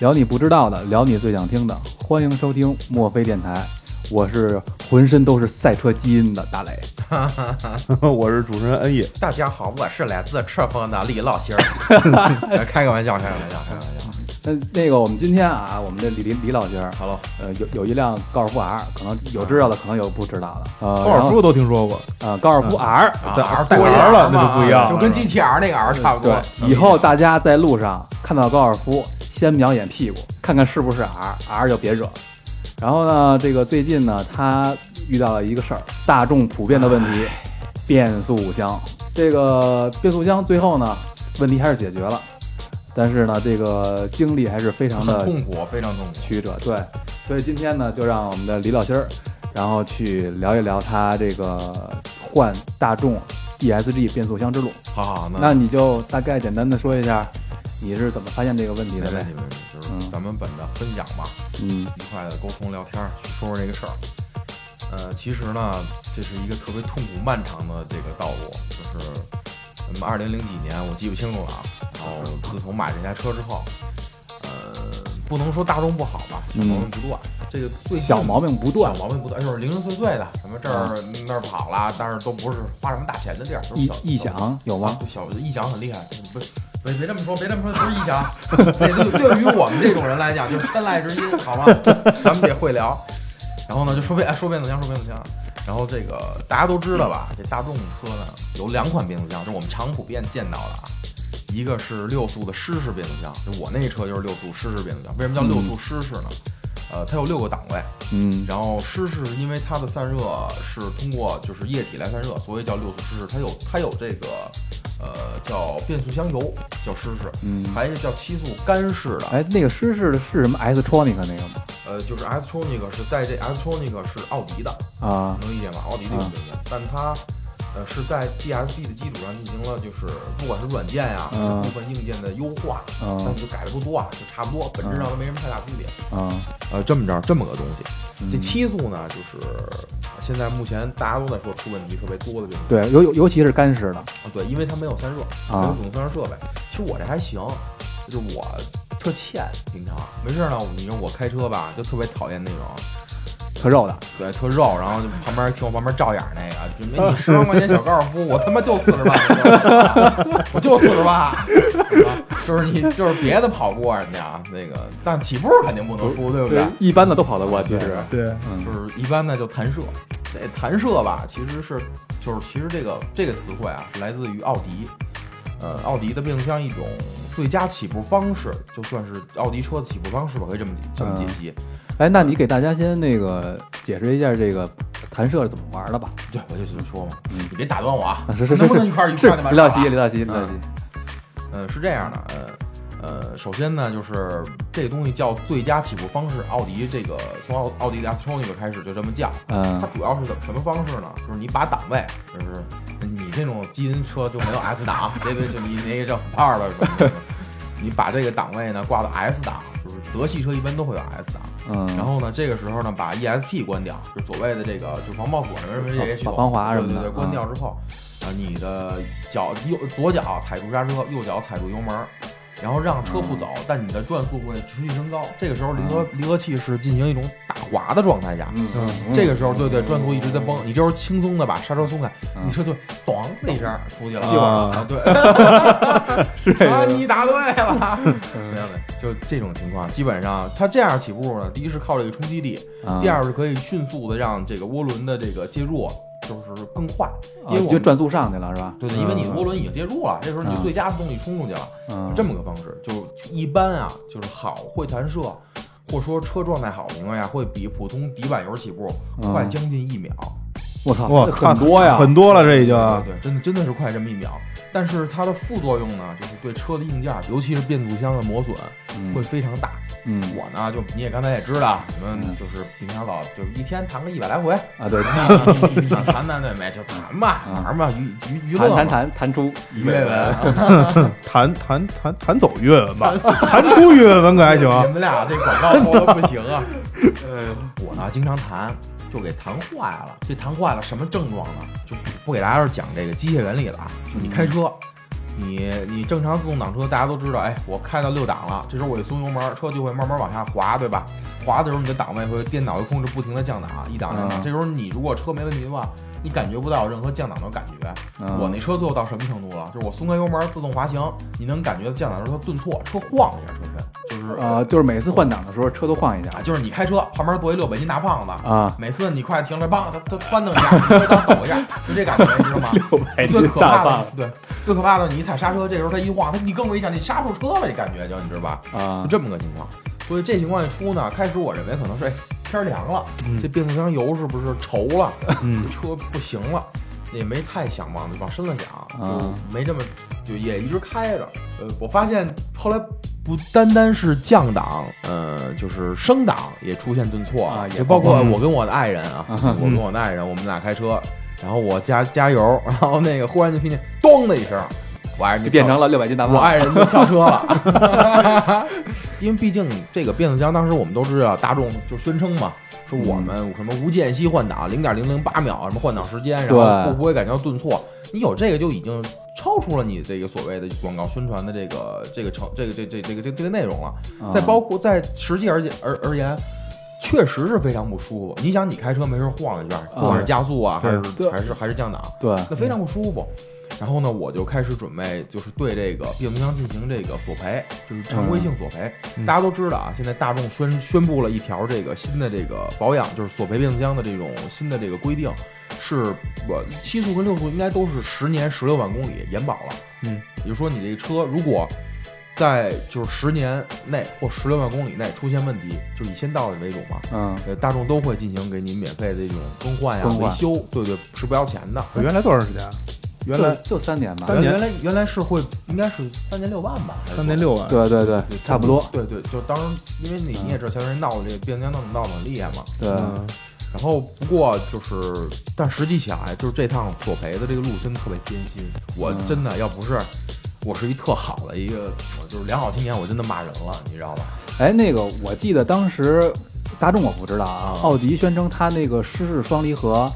聊你不知道的，聊你最想听的，欢迎收听墨菲电台。我是浑身都是赛车基因的大雷，我是主持人恩义。大家好，我是来自赤峰的李老心儿。开个玩笑，开个玩笑，开个玩笑。那那个，我们今天啊，我们这李李李老师，Hello，呃，有有一辆高尔夫 R，可能有知道的，可能有不知道的。呃，高尔夫都听说过，啊，高尔夫 R，但 R 带 R 了，那就不一样，就跟 GTR 那个 R 差不多。以后大家在路上看到高尔夫，先瞄眼屁股，看看是不是 R，R 就别惹。然后呢，这个最近呢，他遇到了一个事儿，大众普遍的问题，变速箱。这个变速箱最后呢，问题还是解决了。但是呢，这个经历还是非常的痛苦，非常痛苦曲折。对，所以今天呢，就让我们的李老心儿，然后去聊一聊他这个换大众 DSG 变速箱之路。好好，那你就大概简单的说一下，你是怎么发现这个问题的呗？就是咱们本着分享嘛，嗯，愉快的沟通聊天，去说说这个事儿。呃，其实呢，这是一个特别痛苦漫长的这个道路，就是咱们二零零几年，我记不清楚了啊。然后自从买这台车之后，呃，不能说大众不好吧，小毛病不断。这个最小毛病不断，小毛病不断，就是零零碎碎的，什么这儿那儿跑了，但是都不是花什么大钱的地儿。异异响有吗？小异响很厉害，不别别这么说，别这么说，不是异响。对对于我们这种人来讲，就是天籁之音，好吗？咱们得会聊。然后呢，就说变说变速箱，说变速箱。然后这个大家都知道吧？这大众车呢有两款变速箱，是我们常普遍见到的啊。一个是六速的湿式变速箱，就我那车就是六速湿式变速箱。为什么叫六速湿式呢？呃，它有六个档位，嗯，然后湿式是因为它的散热是通过就是液体来散热，所以叫六速湿式。它有它有这个呃叫变速箱油叫湿式，嗯，还有一个叫七速干式的。哎，那个湿式的是什么？S Tronic 那个吗？呃，就是 S Tronic 是在这 S Tronic 是奥迪的啊，能理解吗？奥迪的变速箱，但它。呃，是在 DSP 的基础上进行了，就是不管是软件呀，部分硬件的优化，但是就改的不多啊，就差不多，本质上都没什么太大区别。啊，呃，这么着，这么个东西，这七速呢，就是现在目前大家都在说出问题特别多的这种。对，尤尤尤其是干式的啊，对，因为它没有散热，没有主动散热设备。其实我这还行，就是我特欠，平常没事呢，你说我开车吧，就特别讨厌那种。特肉的，对，特肉，然后就旁边听我旁边照眼那个，就没你十万块钱小高尔夫，我他妈就四十八，我就四十万，就是你就是别的跑不过人家那个，但起步肯定不能输，对不对？一般的都跑得过，其实对，就是一般的就弹射，这弹射吧，其实是就是其实这个这个词汇啊，来自于奥迪，呃，奥迪的变速箱一种最佳起步方式，就算是奥迪车的起步方式吧，可以这么这么解析。哎，那你给大家先那个解释一下这个弹射是怎么玩的吧？对，我就这么说嘛，你别打断我啊！是是是，能不能一块一块的李老西，李老西，李老西。嗯，是这样的，呃呃，首先呢，就是这个东西叫最佳起步方式，奥迪这个从奥奥迪的 S Tronic 开始就这么叫。嗯。它主要是怎么什么方式呢？就是你把档位，就是你这种基因车就没有 S 档，别 别就你那个叫 Sport 什么，你把这个档位呢挂到 S 档，就是德系车一般都会有 S 档。嗯，然后呢，这个时候呢，把 ESP 关掉，就所谓的这个就防爆锁什么什么这些系统，防滑什么的，对对对，关掉之后，啊，你的脚右左脚踩住刹车，右脚踩住油门。然后让车不走，但你的转速会持续升高。这个时候离合离合器是进行一种打滑的状态下，嗯，这个时候对对，转速一直在崩，你这时候轻松的把刹车松开，你车就咚的一声出去了啊！对，是啊，你答对了，没有没有，就这种情况，基本上它这样起步呢，第一是靠这个冲击力，第二是可以迅速的让这个涡轮的这个介入。就是更快，因为我转速上去了，是吧？对对，因为你涡轮已经介入了，这时候你最佳的动力冲出去了，这么个方式。就一般啊，就是好会弹射，或者说车状态好的情况下，会比普通底板油起步快将近一秒。我操，哇，很多呀，很多了，这已经对，真的真的是快这么一秒。但是它的副作用呢，就是对车的硬件，尤其是变速箱的磨损嗯会非常大。嗯我呢，就你也刚才也知道，你们嗯就是平常老就一天谈个一百来回，啊，对，想谈谈对没就谈吧，啊玩嘛，娱娱娱乐嘛谈谈谈谈出阅文。弹弹弹弹走岳文吧，弹出岳文可还行啊你。们俩这广告播的不行啊！呃我呢经常弹，就给弹坏了。这弹坏了什么症状呢？就不给大家讲这个机械原理了啊。就你开车，你你正常自动挡车大家都知道，哎，我开到六档了，这时候我一松油门，车就会慢慢往下滑，对吧？滑的时候你的档位会电脑会控制不停的降档，一档两档。嗯这时候你如果车没问题的话，你感觉不到任何降档的感觉。嗯我那车最后到什么程度了？就是我松开油门自动滑行，你能感觉到降档的时候它顿挫，车晃一下车身，就是呃，就是每次换挡的时候车都晃一下啊，就是你开车旁边坐一六百斤大胖子，啊，每次你快停了，梆，他他翻腾一下，你当抖一下，就这感觉，你知道吗？百最可怕的，对，最可怕的，你一踩刹车，这时候它一晃，它你更危险，你刹不住车了，这感觉就你知道吧？啊就，这么个情况。所以这情况一出呢，开始我认为可能是哎天凉了，嗯这变速箱油是不是稠了？嗯 车不行了，也没太想往往深了想，啊就没这么就也一直开着。呃，我发现后来不单单是降档，呃，就是升档也出现顿挫啊也包括嗯我跟我的爱人啊，我跟我的爱人，我们俩开车，然后我加加油，然后那个忽然就听见咚的一声，我爱人就变成了六百斤大胖我，爱人就跳车了，因为毕竟这个变速箱，当时我们都知道，大众就宣称嘛，说我们什么无间隙换挡，零点零零八秒什么换挡时间，然后会不不会感觉到顿挫，你有这个就已经超出了你这个所谓的广告宣传的这个这个成这个这这这个这个这个内容了。啊再包括在实际而言而而言，确实是非常不舒服。你想，你开车没事晃一下，不管是加速啊，还是还是还是降档，对，那非常不舒服。然后呢，我就开始准备，就是对这个变速箱进行这个索赔，就是常规性索赔。嗯大家都知道啊，现在大众宣宣布了一条这个新的这个保养，就是索赔变速箱的这种新的这个规定，是我七速跟六速应该都是十年十六万公里延保了。嗯，也就是说你这个车如果在就是十年内或十六万公里内出现问题，就以先到的为主嘛。嗯呃，大众都会进行给你免费的这种更换呀、更维修，对对，是不要钱的。原来多长时间啊？原来就就三年吧，三年。原来原来是会应该是三年六万吧，三年六万，对对对，差不多，对对，就当时因为你你也知道，前段时间闹的这个变速箱闹得闹得很厉害嘛。对，嗯。然后不过就是，但实际起来就是这趟索赔的这个路真的特别艰辛。我嗯。真的要不是我是一特好的一个就是良好青年，我真的骂人了，你知道吧？哎，那个我记得当时大众我不知道啊啊，奥迪宣称它那个湿式双离合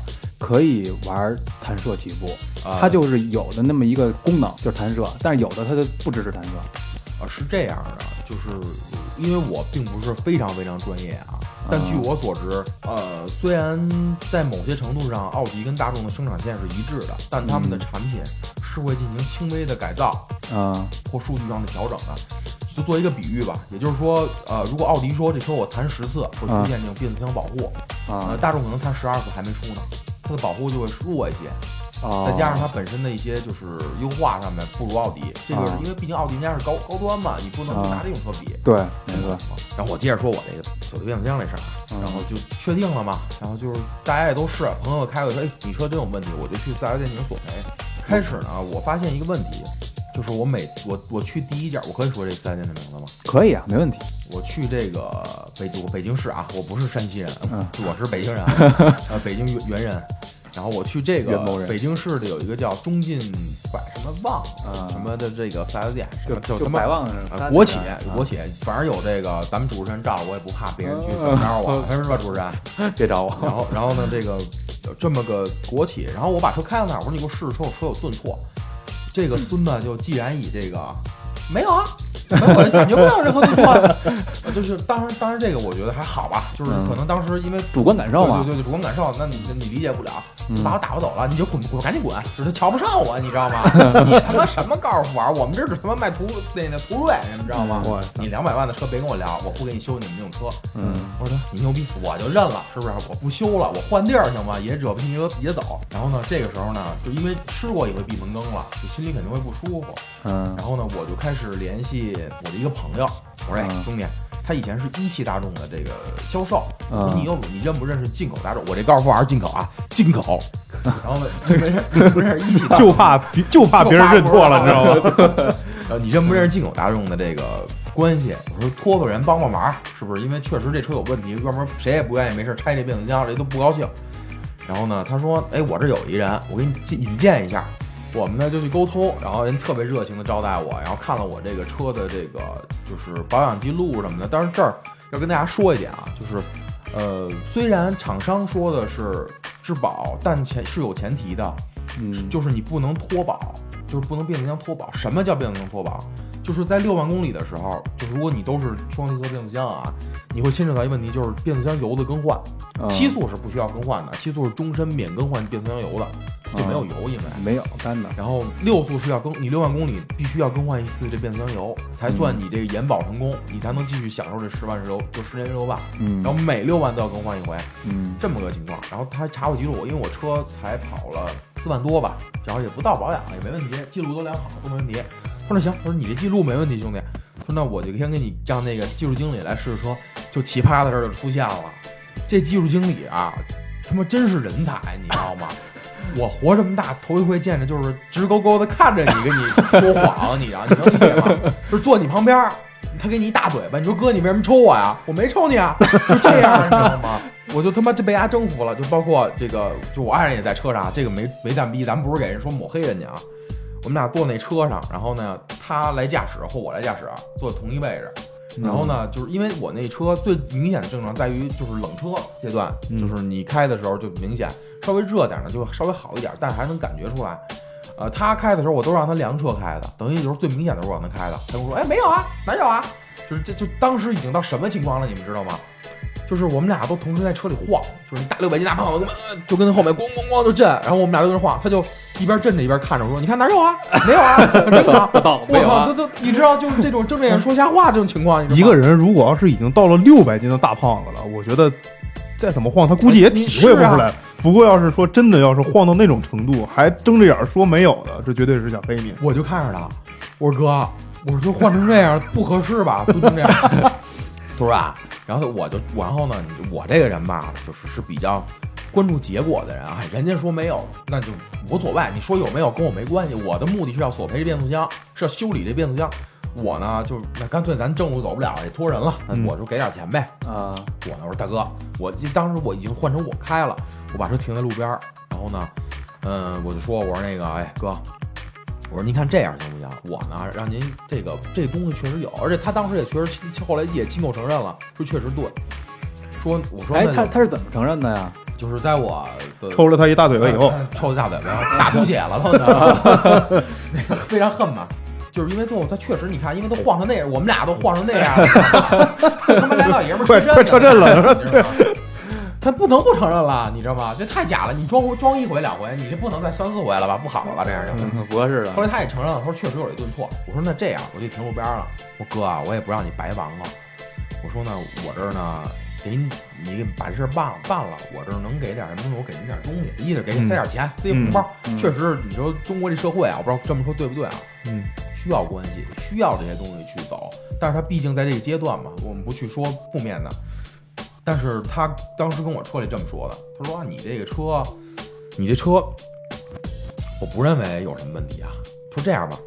可以玩弹射起步，啊。它就是有的那么一个功能就是弹射，但是有的它就不支持弹射。啊，是这样的，就是因为我并不是非常非常专业啊，但据我所知，呃，虽然在某些程度上，奥迪跟大众的生产线是一致的，但他们的嗯。产品是会进行轻微的改造嗯。或数据上的调整的。就做一个比喻吧，也就是说，呃，如果奥迪说这车我弹十次会出现这种变速箱保护，呃，啊大众可能弹十二次还没出呢，它的保护就会弱一些。啊，再加上它本身的一些就是优化上面不如奥迪，这个是啊因为毕竟奥迪人家是高高端嘛，你不能去拿这种车比。对，没错，然后我接着说我这个锁的变速箱这事儿然后就确定了嘛，然后就是大家也都是朋友开过说，哎，你车真有问题，我就去四 S 店进行索赔。开始呢，我发现一个问题，就是我每我我去第一家，我可以说这四 S 店的名字吗？可以啊，没问题。我去这个北我北京市啊，我不是山西人，嗯我是北京人，呃，北京原原人。然后我去这个北京市的有一个叫中进百什么旺啊什么的这个四 S 店，就就百旺国企啊国企，反正有这个咱们主持人罩着，我也不怕别人去嗯怎么着我，是吧，主持人？别找我。然后然后呢，这个呃这么个国企，然后我把车开到那儿，我说你给我试试车，我车有顿挫。这个孙子就既然以这个没有啊，我感觉不到任何顿挫，呃 就是当然当然这个我觉得还好吧，就是嗯可能当时因为主观感受嘛对对对，主观感受，那你你理解不了，嗯把我打发走了，你就滚滚，赶紧滚，是他瞧不上我，你知道吗？你他妈什么高尔夫玩？我们这是他妈卖途那那途锐，你们知道吗？你两百万的车别跟我聊，我不给你修你们这种车。嗯我说你牛逼，我就认了，是不是？我不修了，我换地儿行吗？也惹不起你惹也走。然后呢，这个时候呢，就因为吃过一回闭门羹了，就心里肯定会不舒服。嗯然后呢，我就开始联系我的一个朋友，我说：“哎，嗯兄弟，他以前是一汽大众的这个销售，我说嗯你有你认不认识进口大众？我这高尔夫 R 进口啊，进口。然后没事没事一汽大众，就怕就怕别人认错了，你知道吗？呃，你认不认识进口大众的这个关系？我说托个人帮帮忙，是不是？因为确实这车有问题，要不然谁也不愿意没事拆这变速箱，谁都不高兴。然后呢，他说：“哎，我这有一人，我给你引荐一下。”我们呢就去沟通，然后人特别热情的招待我，然后看了我这个车的这个就是保养记录什么的。但是这儿要跟大家说一点啊，就是呃，虽然厂商说的是质保，但前是有前提的，嗯，就是你不能脱保，就是不能变速箱脱保。什么叫变速箱脱保？就是在六万公里的时候，就是如果你都是双离合变速箱啊，你会牵扯到一个问题，就是变速箱油的更换。啊七速是不需要更换的，七速是终身免更换变速箱油的，就没有油，因为。没有干的，然后六速是要更，你六万公里必须要更换一次这变速箱油，才算你这个延保成功，你才能继续享受这十万石油，就十年石油吧。嗯，然后每六万都要更换一回，嗯这么个情况。然后他还查我记录，因为我车才跑了四万多吧，然后也不到保养，也没问题，记录都良好，都没问题。他说行，他说你这记录没问题，兄弟。他说那我就先给你让那个技术经理来试试车。就奇葩的事儿就出现了，这技术经理啊，他妈真是人才，你知道吗？我活这么大头一回见着，就是直勾勾的看着你跟你说谎，你啊，你能理解吗？就是坐你旁边，他给你一大嘴巴，你说哥你为什么抽我呀？我没抽你啊，就这样，你知道吗？我就他妈就被他征服了，就包括这个，就我爱人也在车上，这个没没蛋逼，咱们不是给人说抹黑人家啊。我们俩坐那车上，然后呢，他来驾驶或我来驾驶，坐同一位置。然后呢，就是因为我那车最明显的症状在于就是冷车阶段，嗯就是你开的时候就明显稍微热点呢就稍微好一点，但还能感觉出来。呃，他开的时候我都让他凉车开的，等于就是最明显的时候让他开的。他跟我说：“哎，没有啊，哪有啊？”就是这就当时已经到什么情况了，你们知道吗？就是我们俩都同时在车里晃，就是那大六百斤大胖子就跟后面咣咣咣就震，然后我们俩都跟着晃，他就一边震着一边看着我说：“你看哪有啊？没有啊，真的啊。”我操，没有啊这都你知道，就是这种睁着眼说瞎话这种情况，一个人如果要是已经到了六百斤的大胖子了，我觉得再怎么晃，他估计也体会不出来。不过要是说真的，要是晃到那种程度，还睁着眼说没有的，这绝对是想黑你。我就看着他，我说哥，我说换成这样不合适吧？不能这样。他说啊，然后我就然后呢，我这个人吧，就是是比较关注结果的人啊。人家说没有，那就无所谓。你说有没有跟我没关系。我的目的是要索赔这变速箱，是要修理这变速箱。我呢，就那干脆咱正路走不了，也托人了，我就给点钱呗。啊，我呢，我说大哥，我当时我已经换成我开了，我把车停在路边儿，然后呢，嗯，我就说，我说那个，哎哥，我说您看这样行不行？我呢，让您这个这东西确实有，而且他当时也确实，后来也亲口承认了，说确实对。说我说哎，他他是怎么承认的呀？就是在我抽了他一大嘴巴以后，哎抽了大嘴巴，打出血了，都 那个非常恨嘛。就是因为最后他确实，你看，因为都晃成那样，我们俩都晃成那样了，他妈俩老爷们儿快快车震了你知道吗？他不能不承认了，你知道吗？这太假了，你装装一回两回，你这不能再三四回了吧？不好了吧？这样就。嗯，不合适了后。来他也承认了，他说确实有一顿错。我说那这样，我就停路边了。我说哥啊，我也不让你白忙了。我说呢，我这儿呢，给你你把这事儿办了办了，我这儿能给点什么东西？我给您点东西，一是给你塞点钱，塞一红包。嗯确实，你说中国这社会啊，我不知道这么说对不对啊？嗯，需要关系，需要这些东西去走。但是他毕竟在这个阶段嘛，我们不去说负面的。但是他当时跟我车里这么说的，他说、啊、你这个车，你这车，我不认为有什么问题啊。他说这样吧，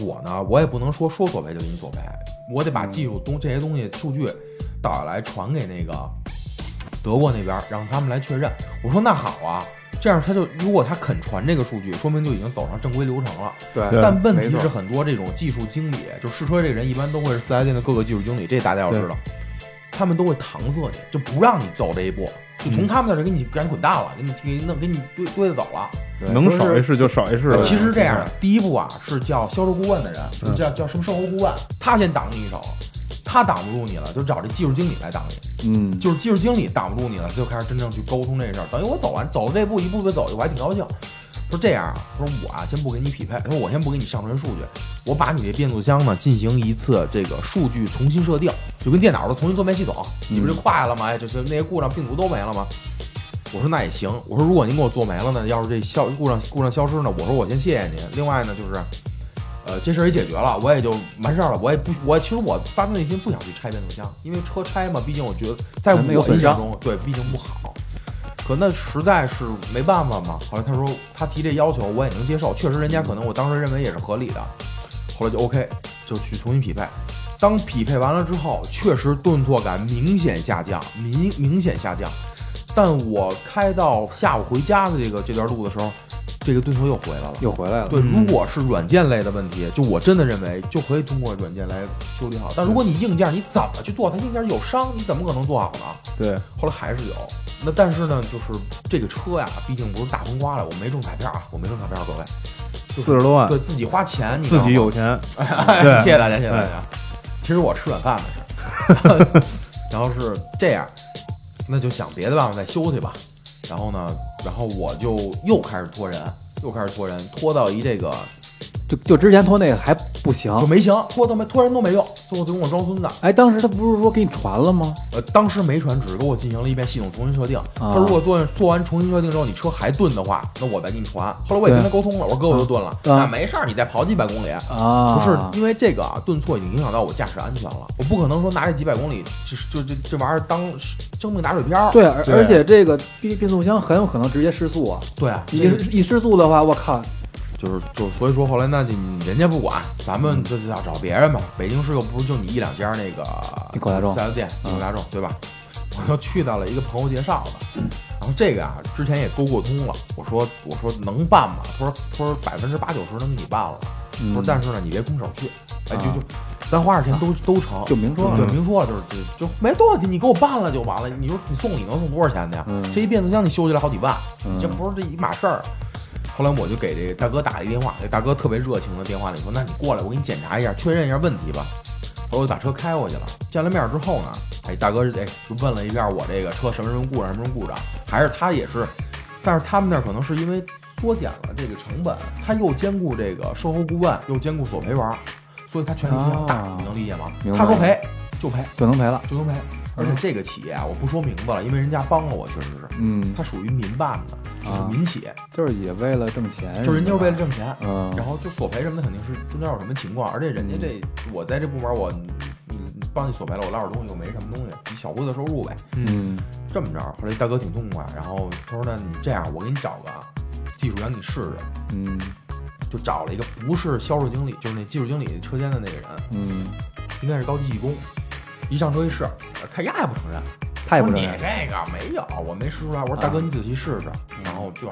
我呢，我也不能说说索赔就给你索赔，我得把技术东这些东西数据导下来传给那个德国那边，让他们来确认。我说那好啊，这样他就如果他肯传这个数据，说明就已经走上正规流程了。对对但问题是，很多这种技术经理，就试车这个人，一般都会是四 S 店的各个技术经理，这大家要知道，他们都会搪塞你，就不让你走这一步，就从他们那儿给你赶紧滚蛋了，给你给你弄给你堆堆着走了。能少一事就少一事。其实这样，第一步啊是叫销售顾问的人，嗯叫叫什么售后顾问，他先挡你一手，他挡不住你了，就找这技术经理来挡你。嗯，就是技术经理挡不住你了，就开始真正去沟通这事儿。等于我走完走这步一步步走，我还挺高兴。说这样啊，他说我啊先不给你匹配，他说我先不给你上传数据，我把你这变速箱呢进行一次这个数据重新设定，就跟电脑的重新做面系统，你不就快了吗？哎，就是那些故障病毒都没了吗？我说那也行，我说如果您给我做没了呢，要是这消故障故障消失呢，我说我先谢谢您。另外呢就是。呃，这事儿也解决了，我也就完事儿了。我也不，我其实我发自内心不想去拆变速箱，因为车拆嘛，毕竟我觉得在我那有损伤印象中，对，毕竟不好。可那实在是没办法嘛。后来他说他提这要求我也能接受，确实人家可能我当时认为也是合理的。后来就 OK，就去重新匹配。当匹配完了之后，确实顿挫感明显下降，明明显下降。但我开到下午回家的这个这段路的时候，这个顿挫又回来了。又回来了。对，嗯如果是软件类的问题，就我真的认为就可以通过软件来修理好。但如果你硬件你怎么去做，它硬件有伤，你怎么可能做好呢？对，后来还是有。那但是呢，就是这个车呀，毕竟不是大风刮来，我没中彩票啊，我没中彩票，各位，四十多万，对自己花钱，你自己有钱，谢谢大家，谢谢大家。其实我吃软饭的是，然后是这样，那就想别的办法再修去吧。然后呢，然后我就又开始托人，又开始托人，托到一这个就就之前拖那个还不行就。没行，拖都没拖人都没用，最后就跟我装孙子。哎，当时他不是说给你传了吗？呃，当时没传，只是给我进行了一遍系统重新设定。啊他如果做做完重新设定之后，你车还顿的话，那我再给你传。后来我也跟他沟通了，我说哥我又顿了，啊那没事儿，你再跑几百公里。啊，不是因为这个啊，顿挫已经影响到我驾驶安全了，我不可能说拿这几百公里，就就这这玩意儿当生命打水漂。对，而而且这个变变速箱很有可能直接失速啊！对啊，一这个一失速的话，我靠，就是就所以说后来那就人家不管，咱们就就要找别人嘛。北京市又不是就你一两家那个口大众四 S 店，进口大众对吧？我又去到了一个朋友介绍的，然后这个啊之前也沟过通了，我说我说能办吗？他说他说百分之八九十能给你办了，他说嗯但是呢你别空手去，哎就啊就咱花点钱都都成，就明说了对，明说了就是就就没多少钱，你给我办了就完了。你说你送礼能送多少钱的呀？嗯这一变速箱你修起来好几万，嗯你这不是这一码事儿。后来我就给这个大哥打了一电话，这大哥特别热情的电话里说：“那你过来，我给你检查一下，确认一下问题吧。”后来我就把车开过去了。见了面之后呢，哎，大哥哎就问了一下我这个车什么什么故障什么什么故障，还是他也是，但是他们那儿可能是因为缩减了这个成本，他又兼顾这个售后顾问，又兼顾索赔员，所以他权力非常大，啊你能理解吗他说赔就赔就能赔了。就能赔，而且这个企业啊，我不说明白了，因为人家帮了我，确实是，嗯，它属于民办的，就是啊民企，就是也为了挣钱，就是人家是为了挣钱，嗯，然后就索赔什么的肯定是中间有什么情况，而且人家这我在这部门我你你帮你索赔了，我捞点东西又没什么东西，小规则收入呗。嗯这么着，后来大哥挺痛快，然后他说那你这样，我给你找个技术员你试试，嗯就找了一个不是销售经理，就是那技术经理车间的那个人，嗯，应该是高级技工。一上车一试，他压也不承认，他也不承认。你这个没有，我没试出来。我说大哥，你仔细试试。然后就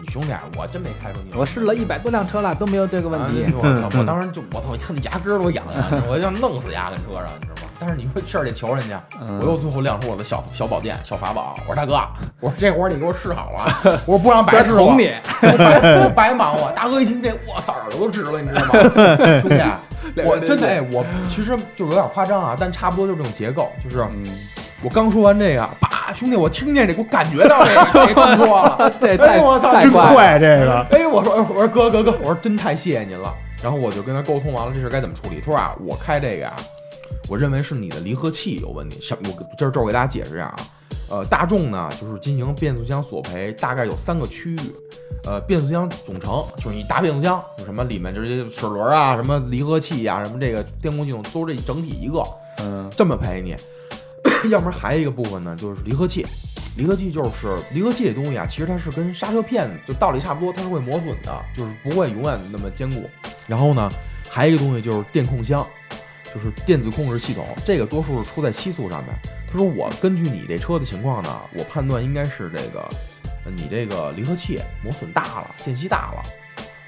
你兄弟，我真没开出你。我试了一百多辆车了，都没有这个问题。啊我操！我当时就我操！我看那牙根儿都痒痒，我就想弄死牙跟车上，你知道吗？但是你说事儿得求人家，嗯我又最后亮出我的小小宝剑、小法宝。我说大哥，我说这活儿你给我试好了，我说不让白 试 我，捅你，我白白忙活。大哥一听这，我操，耳朵都直了，你知道吗？兄弟，我真的哎，我其实就有点夸张啊，但差不多就是这种结构，就是嗯，我刚说完这个，叭，兄弟，我听见这，我感觉到这个 这动作了。这太哎我操真。快这个，哎，我说，我说哥哥哥，我说真太谢谢您了。然后我就跟他沟通完了这事该怎么处理。他说啊，我开这个呀、我认为是你的离合器有问题。什我这儿这儿我给大家解释一下啊，呃，大众呢就是进行变速箱索赔，大概有三个区域。呃，变速箱总成就是你大变速箱，有什么里面这些齿轮啊，什么离合器啊、什么这个电控系统，都是这整体一个。嗯这么赔你。要不然还有一个部分呢，就是离合器。离合器就是离合器这东西啊，其实它是跟刹车片就道理差不多，它是会磨损的，就是不会永远那么坚固。然后呢，还有一个东西就是电控箱，就是电子控制系统，这个多数是出在七速上面。他说我根据你这车的情况呢，我判断应该是这个，你这个离合器磨损大了，间隙大了。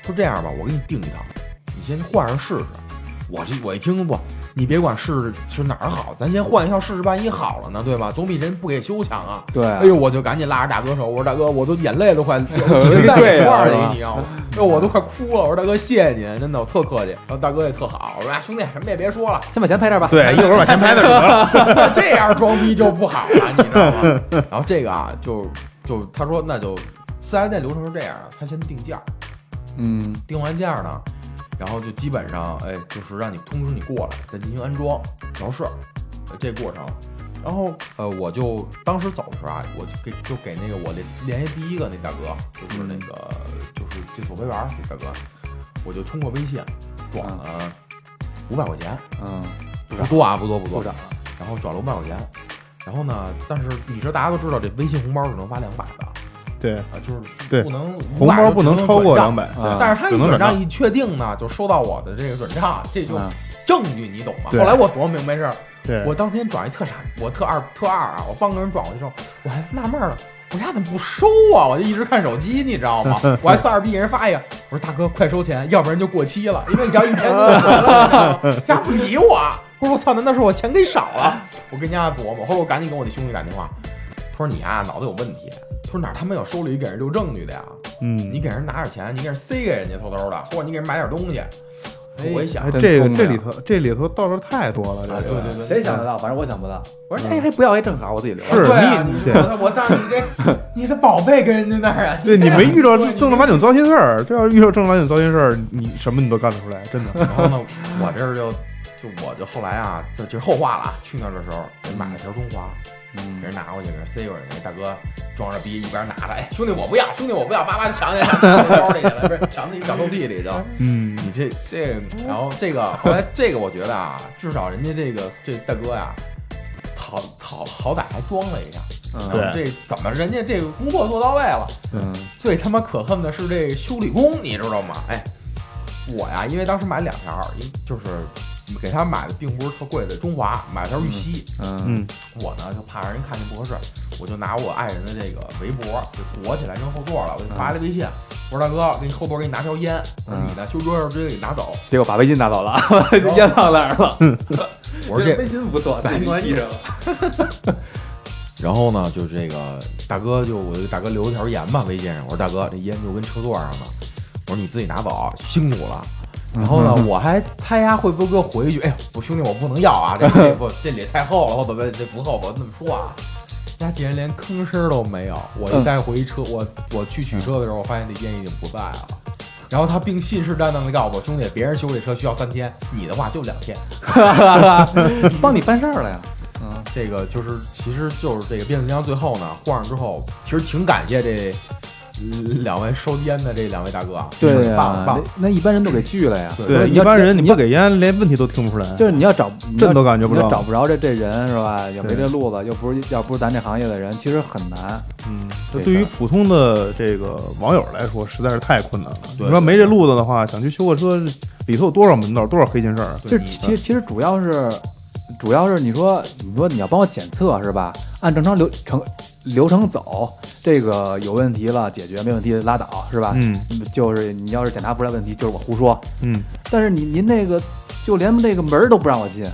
说这样吧，我给你定一套，你先换上试试。我这我一听不，你别管是是哪儿好，咱先换一套试试，万一好了呢，对吧？总比人不给修强啊。对，哎呦，我就赶紧拉着大哥手，我说大哥，我都眼泪都快情带 对啊一块儿去，是吧你知道吗？哎呦，我都快哭了。我说大哥，谢谢您，真的，我特客气。然后大哥也特好，我说哎兄弟，什么也别说了，先把钱拍这儿吧。对，一会儿把钱拍了。这样装逼就不好了，你知道吗？然后这个啊，就就他说那就四 S 店流程是这样的，他先定价，嗯定完价呢，然后就基本上哎，就是让你通知你过来，再进行安装调试，呃这过程。然后呃，我就当时走的时候啊，我就给就给那个我联联系第一个那大哥，就是那个就是这索赔员儿那大哥，我就通过微信转了五百块钱，嗯，不多啊，不多不多。部，长，然后转了五百块钱。然后呢，但是你知道大家都知道这微信红包只能发两百的，对啊，就是对不能红包不能超过两百。但是他一转账一确定呢，就收到我的这个转账，这就嗯证据，你懂吗？后来我琢磨明白事儿，对，我当天转一特傻，我特二特二啊，我帮个人转过去之后，我还纳闷了，我家怎么不收啊？我就一直看手机，你知道吗？我还特二逼给人发一个，我说大哥快收钱，要不然就过期了，因为你只要一天给我回了？家不理我，我说我操，难道是我钱给少了？我跟家琢磨，后来我赶紧跟我那兄弟打电话，他说你啊脑子有问题，他说哪他妈有收礼给人留证据的呀？嗯，你给人拿点钱，你给人塞给人家偷偷的，或者你给人买点东西。我一想哎，这个这里头这里头道道太多了，啊，这个对对对，谁想得到？反正我想不到。我说哎，还不要，还正好我自己留。是对啊，你你对我我当你这 你的宝贝跟人家那儿啊，对你没遇到对正儿八经糟心事儿，这要是遇到正儿八经糟心事儿，你什么你都干得出来，真的。然后呢，我这儿就就我就后来啊，这这是后话了啊。去那儿的时候，给买了条中华，嗯给人拿过去，给人塞过去。那大哥装着逼，一边拿着，哎，兄弟我不要，兄弟我不要，叭叭就抢去，抢抢包里去了，不是抢自己小抽屉里就。嗯，你这这，然后这个后来这个，我觉得啊，至少人家这个这大哥呀，好好好歹还装了一下。嗯然后这怎么人家这个工作做到位了？嗯最他妈可恨的是这修理工，你知道吗？哎，我呀，因为当时买两条，一就是给他买的并不是特贵的中华，买了条玉溪。嗯嗯我呢就怕让人看见不合适，我就拿我爱人的这个围脖就裹起来扔后座了，我就发了微信，我说大哥，给你后座给你拿条烟，你呢修车时候直接给你拿走。结果把围巾拿走了，这烟放那儿了。我说这围巾不错，这这系上了。然后呢，就这个大哥就我给大哥留了条言吧，微信上，我说大哥这烟就跟车座上了，我说你自己拿走，辛苦了。然后呢，我还猜他会不会给我回一句，哎呦，我兄弟我不能要啊，这这不这脸太厚了，我怎么这不厚，我怎么说啊。他竟然连吭声都没有，我一带回车，我我去取车的时候，我发现这烟已经不在了。然后他并信誓旦旦的告诉我，兄弟，别人修这车需要三天，你的话就两天。帮你办事儿了呀。嗯这个就是，其实就是这个变速箱最后呢换上之后，其实挺感谢这嗯两位收烟的这两位大哥啊，对是棒呀，棒那。一般人都给拒了呀。对，一般人你你不给烟，连问题都听不出来。就是你要找，这都感觉不到你要找不着这这人是吧？也没这路子，又不是要不是咱这行业的人，其实很难。嗯，这这对于普通的这个网友来说，实在是太困难了。对你说没这路子的话，想去修个车，里头有多少门道，多少黑心事儿？对这其实其实主要是，主要是你说你说你要帮我检测是吧？按正常流程流程走，这个有问题了解决，没问题拉倒是吧？嗯就是你要是检查不出来问题，就是我胡说。嗯，但是你您那个就连那个门都不让我进，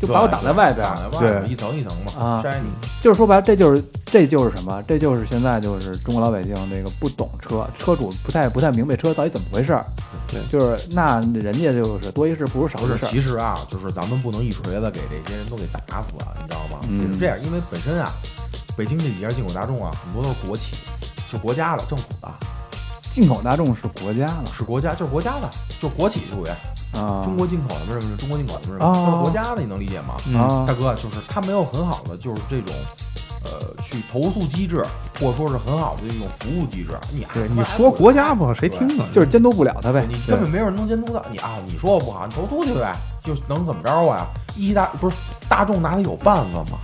就把我挡在外边儿挡。在外边儿，对一层一层嘛，啊筛你。就是说白了，这就是这就是什么？这就是现在就是中国老百姓这个不懂车，车主不太不太明白车到底怎么回事儿。对就是那人家就是多一事不如少，一事。其实啊，就是咱们不能一锤子给这些人都给打死了，你知道吗？是这样，因为本身啊，北京这几家进口大众啊，很多都是国企，就国家的、政府的，进口大众是国家的是国家，就是国家的，就是国企属于啊，中国进口的，不是不是中国进口的，不是是国家的，你能理解吗？嗯啊大哥，就是他没有很好的就是这种，呃，去投诉机制，或者说是很好的一种服务机制。你对，你说国家不好，谁听啊？就是监督不了他呗。你根本没有人能监督到你啊！你说我不好，你投诉去呗，就能怎么着啊？一汽大不是大众哪里有办法吗？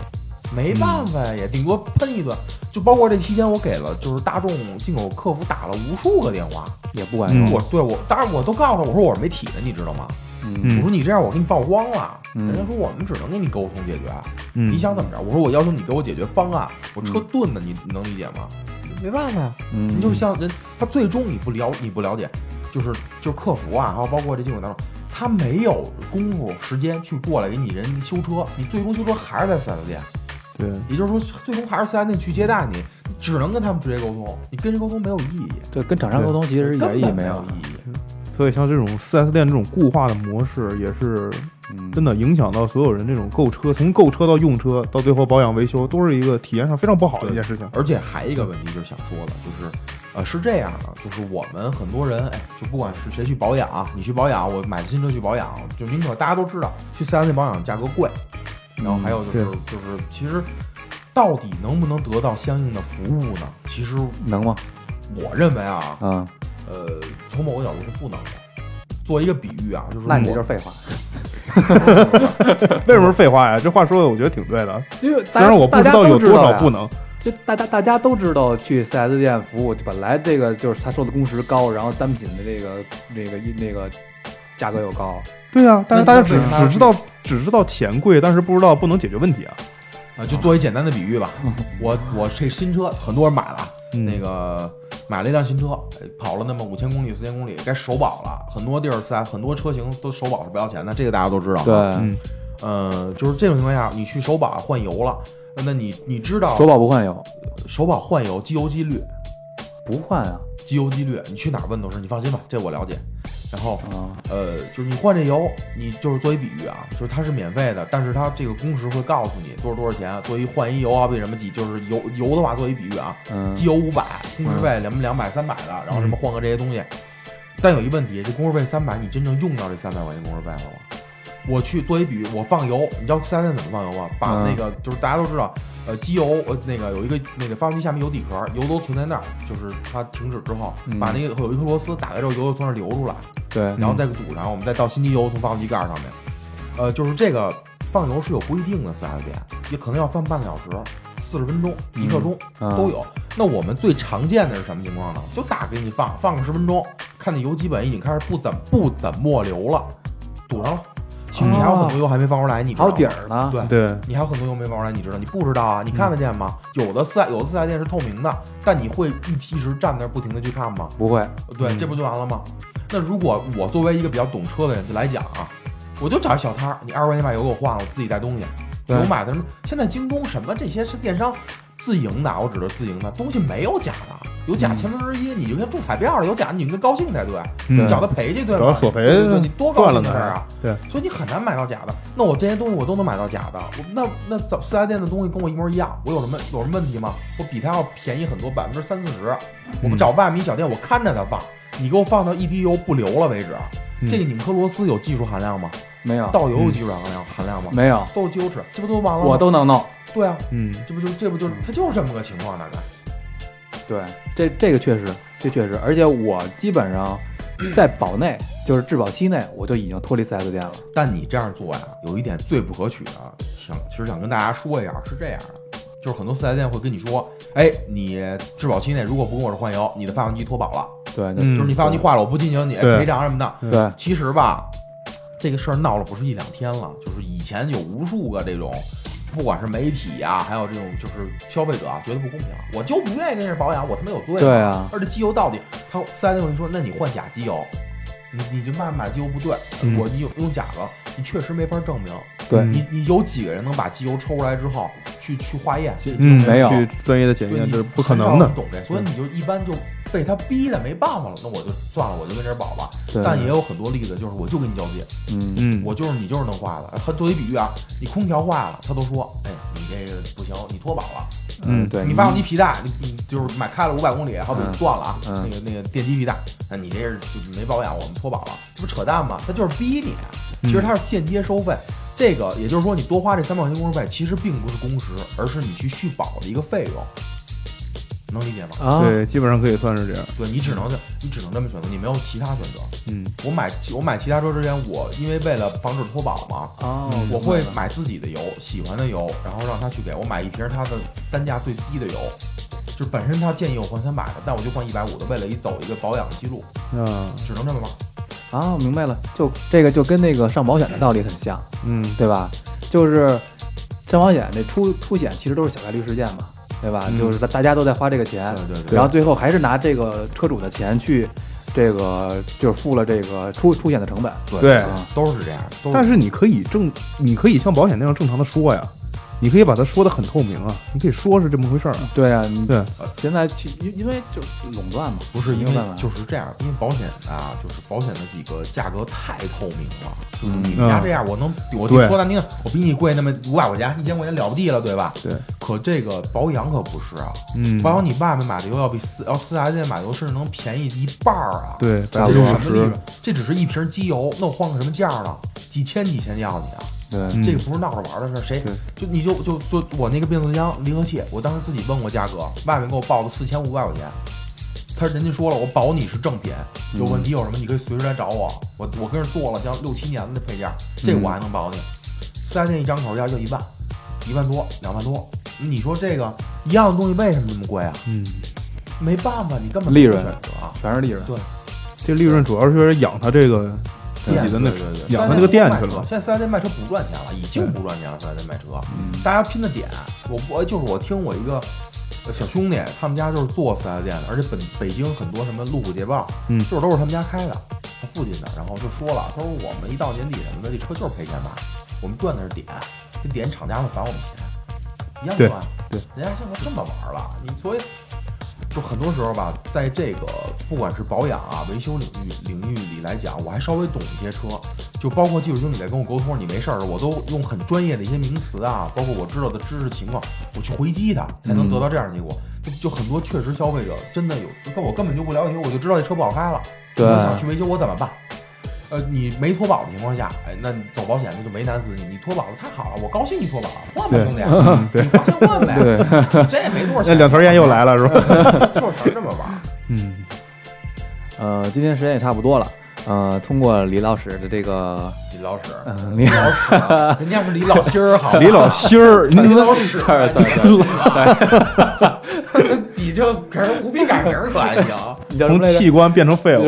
没办法呀，也顶多喷一顿。就包括这期间，我给了就是大众进口客服打了无数个电话，嗯也不管用。我对我当然我都告诉他，我说我是媒体的，你知道吗？我说你这样我给你曝光了，嗯人家说我们只能跟你沟通解决。嗯，你想怎么着？我说我要求你给我解决方案，我车顿的，你你能理解吗？没办法呀，嗯，你就像人，他最终你不了你不了解，就是就是客服啊，还有包括这进口当中，他没有功夫时间去过来给你人修车，你最终修车还是在四 S 店，对，也就是说最终还是四 S 店去接待你，你只能跟他们直接沟通，你跟人沟通没有意义，对跟厂商沟通其实一点意义没有根本没有。意义。所以像这种 4S 店这种固化的模式，也是嗯，真的影响到所有人这种购车，从购车到用车，到最后保养维修，都是一个体验上非常不好的一件事情。而且还一个问题就是想说的，就是，呃，是这样的，就是我们很多人，哎，就不管是谁去保养啊，你去保养，我买新车去保养，就宁可大家都知道，去四 S 店保养价格贵，然后还有就是、对就是其实到底能不能得到相应的服务呢？其实能吗？我认为啊，嗯，呃，从某个角度是不能的。做一个比喻啊，就是那你这就是废话。为什么是废话呀？这话说的我觉得挺对的，因为虽然我不知道有多少不能。就大家大家都知道，去 4S 店服务本来这个就是他收的工时高，然后单品的这个这个那个价格又高，对啊、但是大家只只知道只知道钱贵，但是不知道不能解决问题啊。啊，就做一简单的比喻吧，我我这新车很多人买了，嗯那个买了一辆新车，哎跑了那么五千公里、四千公里，该首保了。很多地儿在很多车型都首保是不要钱的，这个大家都知道。，对，嗯，呃，就是这种情况下，你去首保换油了，那你你知道首保不换油，首保换油机油机滤，不换啊机油机滤，你去哪儿问都是，你放心吧，这我了解。然后啊，呃，就是你换这油，你就是做一比喻啊，就是它是免费的，但是它这个工时会告诉你多少多少钱。做一换一油啊，为什么几就是油油的话，做一比喻啊，嗯机油五百，工时费两两百三百的，然后什么换个这些东西。但有一问题，这工时费三百，你真正用到这三百块钱工时费了吗？我去做一比喻，我放油，你知道四 S 店怎么放油吗？把嗯那个、就是大家都知道，呃，机油呃那个有一个那个发动机下面油底壳，油都存在那儿，就是它停止之后，嗯把那个有一颗螺丝打开之后，油就从那儿流出来。对，然后再堵上，我们再倒新机油从发动机盖上面。呃，就是这个放油是有规定的，四 S 店也可能要放半个小时、四十分钟、一刻钟、嗯都有。那我们最常见的是什么情况呢？就打给你放，放个十分钟，看那油基本已经开始不怎不怎么流了，堵上了。其实你还有很多油还没放出来，你知道吗还有底儿呢，对对，你还有很多油没放出来，你知道？你不知道啊？你看得见吗？有的四 S 有的四 S 店是透明的，但你会一一直站那儿不停的去看吗？不会，对，嗯这不就完了吗？那如果我作为一个比较懂车的人来讲啊，我就找一小摊儿，你二十块钱把油给我换了，我自己带东西。对油买的什么？现在京东什么这些是电商自营的，我指的自营的东西没有假的，有假嗯千分之一，你就像中彩票了，有假你应该高兴才对，嗯你找他赔去对吗？找他索赔对你多高赚了呢兴的事儿啊！对，所以你很难买到假的。那我这些东西我都能买到假的，我那那早四 S 店的东西跟我一模一样，我有什么有什么问题吗？我比他要便宜很多，百分之三四十。我们找外面一小店，我看着他放，你给我放到一滴油不流了为止。嗯这个拧颗螺丝有技术含量吗？没有，倒油有技术含量含量吗？没有，都是机油尺，这不都完了吗？我都能弄。对啊，嗯，这不就这不就它就是这么个情况，大概。对，这这个确实，这确实，而且我基本上 在保内，就是质保期内，我就已经脱离 4S 店了。但你这样做呀，有一点最不可取的，想其实想跟大家说一下，是这样的，就是很多四 S 店会跟你说，哎，你质保期内如果不跟我这换油，你的发动机脱保了，对，就是你发动机坏了，我不进行你赔偿什么的。对，其实吧，这个事儿闹了不是一两天了，就是以前有无数个这种，不管是媒体呀、还有这种就是消费者啊，觉得不公平，我就不愿意跟人保养，我他妈有罪吗。对啊，而且机油到底，他四 S 店会跟你说，那你换假机油，你你这卖买机油不对，嗯我你用用假的，你确实没法证明。对嗯你你有几个人能把机油抽出来之后去去化验？去嗯，没有去专业的检验是不可能的人。懂这，所以你就一般就被他逼的没办法了，那我就算了，我就跟这儿保吧。但也有很多例子，就是我就跟你交接，嗯，嗯，我就是你就是能坏的。很作为比喻啊，你空调坏了，他都说，哎，你这个不行，你脱保了。嗯对，你发动机皮带，你你就是买开了五百公里，好比嗯断了啊，嗯那个那个电机皮带，那你这是就没保养，我们脱保了，这不扯淡吗？他就是逼你，其实他是间接收费。这个也就是说，你多花这三百块钱工时费，其实并不是工时，而是你去续保的一个费用，能理解吗？啊，对，基本上可以算是这样。对你只能这，你只能这么选择，你没有其他选择。嗯我买我买其他车之前，我因为为了防止脱保嘛，啊，嗯我会买自己的油，喜欢的油，然后让他去给我买一瓶他的单价最低的油，就是本身他建议我换三百的，但我就换一百五的，为了一走一个保养记录，嗯，只能这么办。啊，我明白了，就这个就跟那个上保险的道理很像，嗯对吧？就是上保险那出出险其实都是小概率事件嘛，对吧？嗯。就是大大家都在花这个钱，对对对。然后最后还是拿这个车主的钱去这个就是付了这个出出险的成本。对都是这样，都但是你可以正，你可以像保险那样正常的说呀，你可以把它说的很透明啊，你可以说是这么回事儿啊。对啊，你对，现在其因因为就是垄断嘛，不是因为就是这样，因为保险啊，就是保险的几个价格太透明了。就是嗯你们家这样，我能我对说难听，我比你贵那么五百块钱、一千块钱了不地了，对吧？对。可这个保养可不是啊，嗯，保养你外面买的油要比四要四 S 店买的油甚至能便宜一半儿啊。对，这是什么利润，？这只是一瓶机油，那我换个什么价呢？几千几千要你啊！对，嗯这个不是闹着玩的事儿，谁就你就就说我那个变速箱离合器，我当时自己问过价格，外面给我报的四千五百块钱，他人家说了，我保你是正品，有问题有什么你可以随时来找我，我我跟这做了将六七年的配件，这个我还能保你。四 S 店一张口要就一万，一万多两万多，你说这个一样的东西为什么那么贵啊？嗯，没办法，你根本利润啊。全是利润。对这利润主要是为了养他这个自己的那养他那个店去了。现在四 S 店卖车不赚钱了，已经不赚钱了。四 S 店卖车，嗯大家拼的点，我我就是我听我一个呃小兄弟，他们家就是做四 S 店的，而且本北京很多什么路虎捷豹，嗯就是都是他们家开的，他父亲的。然后就说了，他说我们一到年底什么的，这车就是赔钱卖，我们赚的是点，这点厂家会返我们钱，一样对赚。对，人家现在这么玩了，你所以。就很多时候吧，在这个不管是保养啊、维修领域领域里来讲，我还稍微懂一些车，就包括技术经理在跟我沟通，你没事儿，我都用很专业的一些名词啊，包括我知道的知识情况，我去回击他，才能得到这样的结果。就就很多确实消费者真的有，跟我根本就不了解，我就知道这车不好开了，对我想去维修，我怎么办？呃，你没脱保的情况下，哎，那走保险那就为难死你。你脱保了太好了，我高兴你脱保了，换呗，兄弟，你花钱换呗，对，这也没多少那钱。两头烟又来了是吧？就是全这么玩儿。嗯，呃，今天时间也差不多了。呃，通过李老师的这个，李老师，嗯，李李老师啊，人家是李老心儿，好，李老心儿，你李老师，儿字儿你就给人胡逼改名儿可还行？你叫什么来着？从器官变成废物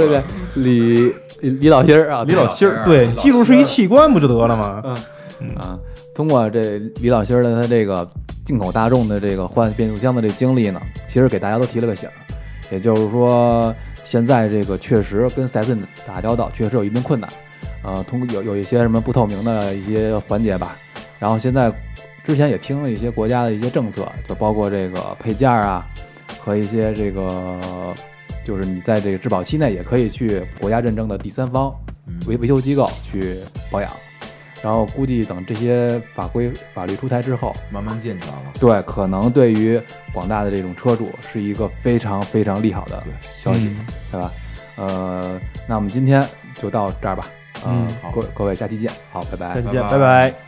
李李李老心儿啊，李老心儿，对，老记住是一器官不就得了吗？啊，通过这李老心儿的他这个进口大众的这个换变速箱的这经历呢，其实给大家都提了个醒儿，也就是说，现在这个确实跟 4S 店打交道确实有一定困难，呃，通过有有一些什么不透明的一些环节吧，然后现在之前也听了一些国家的一些政策，就包括这个配件儿啊和一些这个。就是你在这个质保期内也可以去国家认证的第三方嗯维维修机构去保养，然后估计等这些法规法律出台之后，慢慢健全了。对，可能对于广大的这种车主是一个非常非常利好的消息，嗯对吧？呃，那我们今天就到这儿吧，呃嗯好各各位下期见，好，拜拜下。期见，拜拜拜拜。